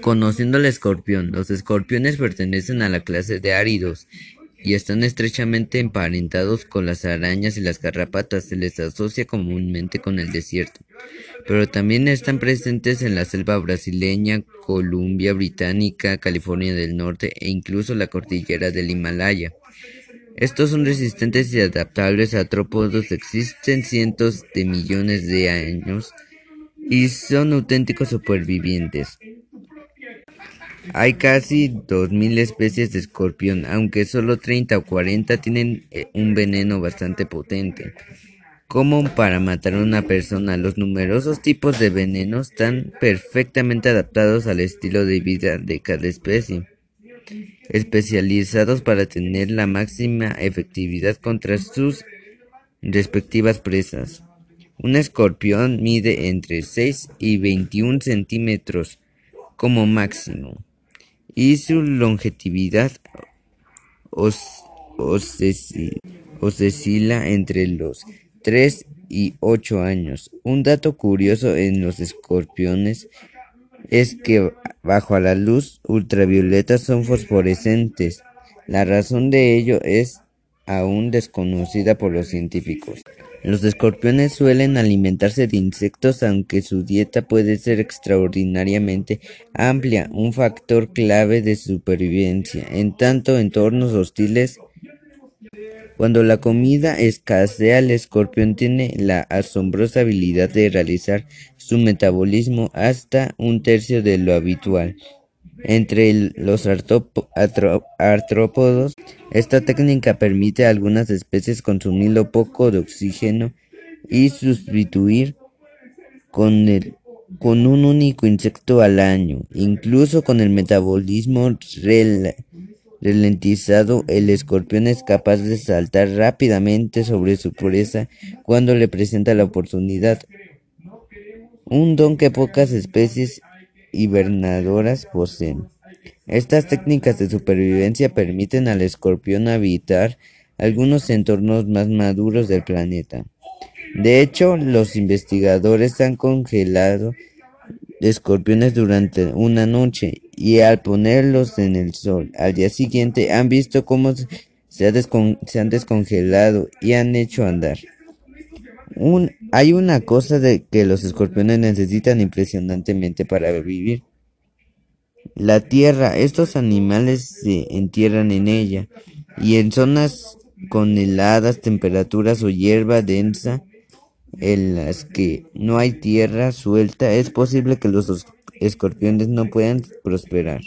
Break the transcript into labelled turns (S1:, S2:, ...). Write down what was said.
S1: Conociendo al escorpión Los escorpiones pertenecen a la clase de áridos y están estrechamente emparentados con las arañas y las garrapatas, se les asocia comúnmente con el desierto, pero también están presentes en la selva brasileña, Columbia Británica, California del Norte e incluso la cordillera del Himalaya. Estos son resistentes y adaptables a artrópodos, existen cientos de millones de años y son auténticos supervivientes. Hay casi dos mil especies de escorpión, aunque solo treinta o cuarenta tienen eh, un veneno bastante potente, como para matar a una persona. Los numerosos tipos de venenos están perfectamente adaptados al estilo de vida de cada especie, especializados para tener la máxima efectividad contra sus respectivas presas. Un escorpión mide entre 6 y 21 centímetros como máximo y su longevidad oscila entre los 3 y 8 años. Un dato curioso en los escorpiones es que bajo la luz ultravioleta son fosforescentes. La razón de ello es aún desconocida por los científicos. Los escorpiones suelen alimentarse de insectos aunque su dieta puede ser extraordinariamente amplia, un factor clave de supervivencia en tanto entornos hostiles. Cuando la comida escasea, el escorpión tiene la asombrosa habilidad de realizar su metabolismo hasta un tercio de lo habitual. Entre los artrópodos, esta técnica permite a algunas especies consumir lo poco de oxígeno y sustituir con, un único insecto al año. Incluso con el metabolismo ralentizado, el escorpión es capaz de saltar rápidamente sobre su presa cuando le presenta la oportunidad. Un don que pocas especies hibernadoras poseen. Estas técnicas de supervivencia permiten al escorpión habitar algunos entornos más maduros del planeta. De hecho, los investigadores han congelado escorpiones durante una noche y al ponerlos en el sol al día siguiente han visto cómo se, han descongelado y han hecho andar. Hay una cosa de que los escorpiones necesitan impresionantemente para vivir. La tierra, estos animales se entierran en ella, y en zonas con heladas temperaturas o hierba densa en las que no hay tierra suelta, es posible que los escorpiones no puedan prosperar.